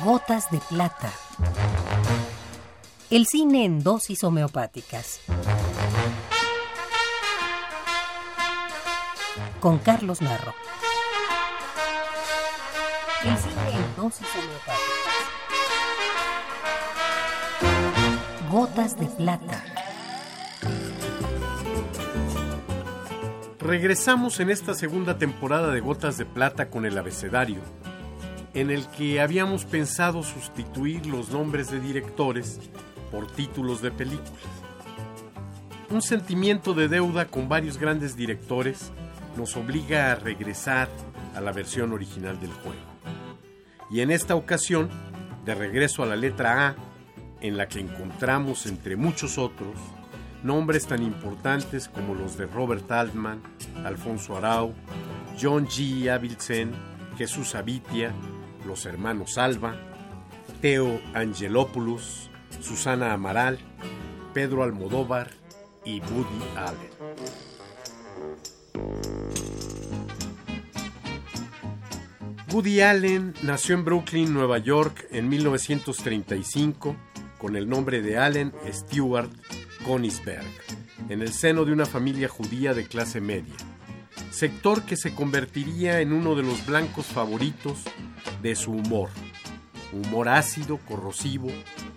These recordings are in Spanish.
Gotas de plata. El cine en dosis homeopáticas. Con Carlos Narro. El cine en dosis homeopáticas. Gotas de plata. Regresamos en esta segunda temporada de Gotas de Plata con el abecedario, en el que habíamos pensado sustituir los nombres de directores por títulos de películas. Un sentimiento de deuda con varios grandes directores nos obliga a regresar a la versión original del juego. Y en esta ocasión, de regreso a la letra A, en la que encontramos entre muchos otros nombres tan importantes como los de Robert Altman, Alfonso Arau, John G. Avildsen, Jesús Avitia, los hermanos Alba, Teo Angelopoulos, Susana Amaral, Pedro Almodóvar y Woody Allen. Woody Allen nació en Brooklyn, Nueva York, en 1935 con el nombre de Allen Stewart Konigsberg, en el seno de una familia judía de clase media, sector que se convertiría en uno de los blancos favoritos de su humor, humor ácido, corrosivo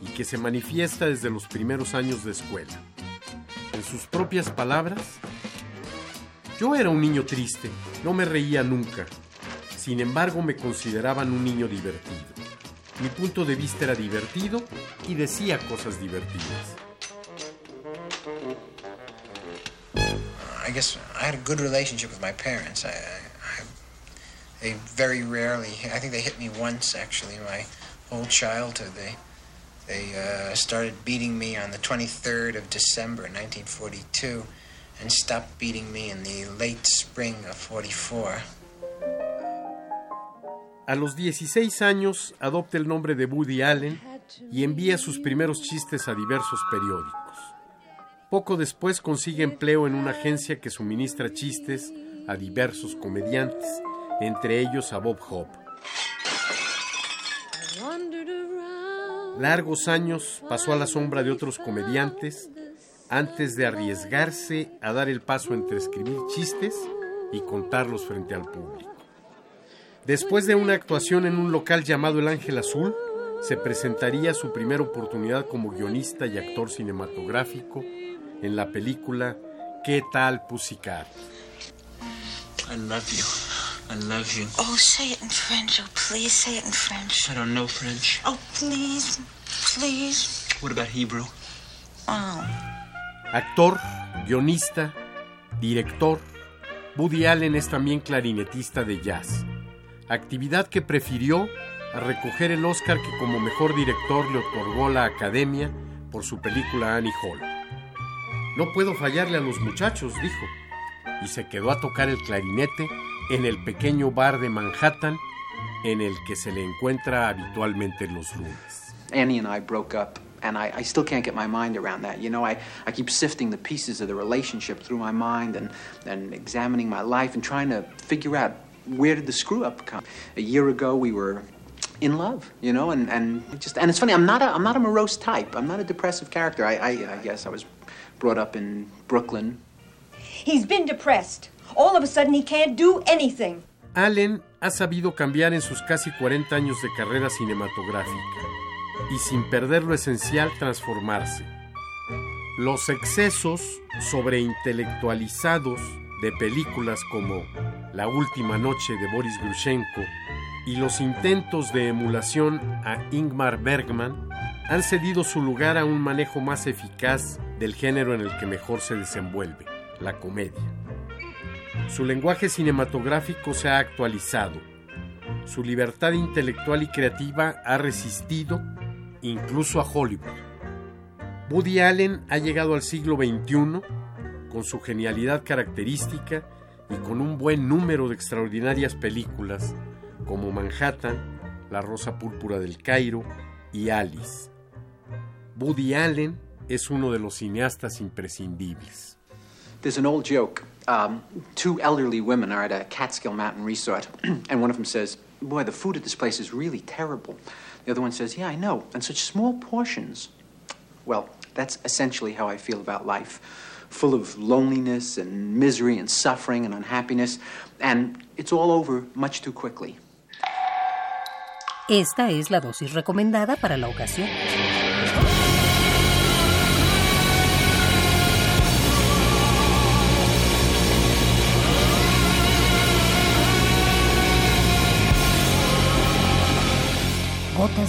y que se manifiesta desde los primeros años de escuela. En sus propias palabras, yo era un niño triste, no me reía nunca, sin embargo me consideraban un niño divertido. Mi punto de vista era divertido y decía cosas divertidas. I guess I had a good relationship with my parents. They very rarely, I think they hit me once actually my whole childhood. They, they uh, started beating me on the 23rd of December 1942 and stopped beating me in the late spring of 44. A los 16 años adopta el nombre de Woody Allen y envía sus primeros chistes a diversos periódicos. Poco después consigue empleo en una agencia que suministra chistes a diversos comediantes, entre ellos a Bob Hope. Largos años pasó a la sombra de otros comediantes antes de arriesgarse a dar el paso entre escribir chistes y contarlos frente al público. Después de una actuación en un local llamado El Ángel Azul, se presentaría su primera oportunidad como guionista y actor cinematográfico en la película ¿Qué tal Pussycat? I love. I love you. Oh, say it in French. Oh, please say it in French. I don't know French. Oh, please, please. What about Hebrew? Oh. Actor, guionista, director, Woody Allen es también clarinetista de jazz, actividad que prefirió a recoger el Oscar que como mejor director le otorgó la Academia por su película Annie Hall. No puedo fallarle a los muchachos, dijo, y se quedó a tocar el clarinete en el pequeño bar de Manhattan en el que se le encuentra habitualmente los lunes. Annie and I broke up, and I, I still can't get my mind around that. You know, I, I keep sifting the pieces of the relationship through my mind and, and examining my life and trying to figure out where did the screw up come. A year ago, we were in love, you know, and, and just and it's funny. I'm not a I'm not a morose type. I'm not a depressive character. I, I, I guess I was brought up in Brooklyn. He's been depressed. All of a sudden, he can't do anything. Allen ha sabido cambiar en sus casi 40 años de carrera cinematográfica y sin perder lo esencial transformarse. Los excesos sobreintelectualizados de películas como La Última Noche de Boris Grushenko y los intentos de emulación a Ingmar Bergman han cedido su lugar a un manejo más eficaz del género en el que mejor se desenvuelve, la comedia. Su lenguaje cinematográfico se ha actualizado. Su libertad intelectual y creativa ha resistido incluso a Hollywood. Woody Allen ha llegado al siglo XXI con su genialidad característica y con un buen número de extraordinarias películas como Manhattan, La Rosa Púrpura del Cairo y Alice. Woody Allen es uno de los cineastas imprescindibles. There's an old joke. Um, two elderly women are at a Catskill Mountain resort, and one of them says, Boy, the food at this place is really terrible. The other one says, Yeah, I know, and such small portions. Well, that's essentially how I feel about life full of loneliness and misery and suffering and unhappiness, and it's all over much too quickly. Esta es la dosis recomendada para la ocasión.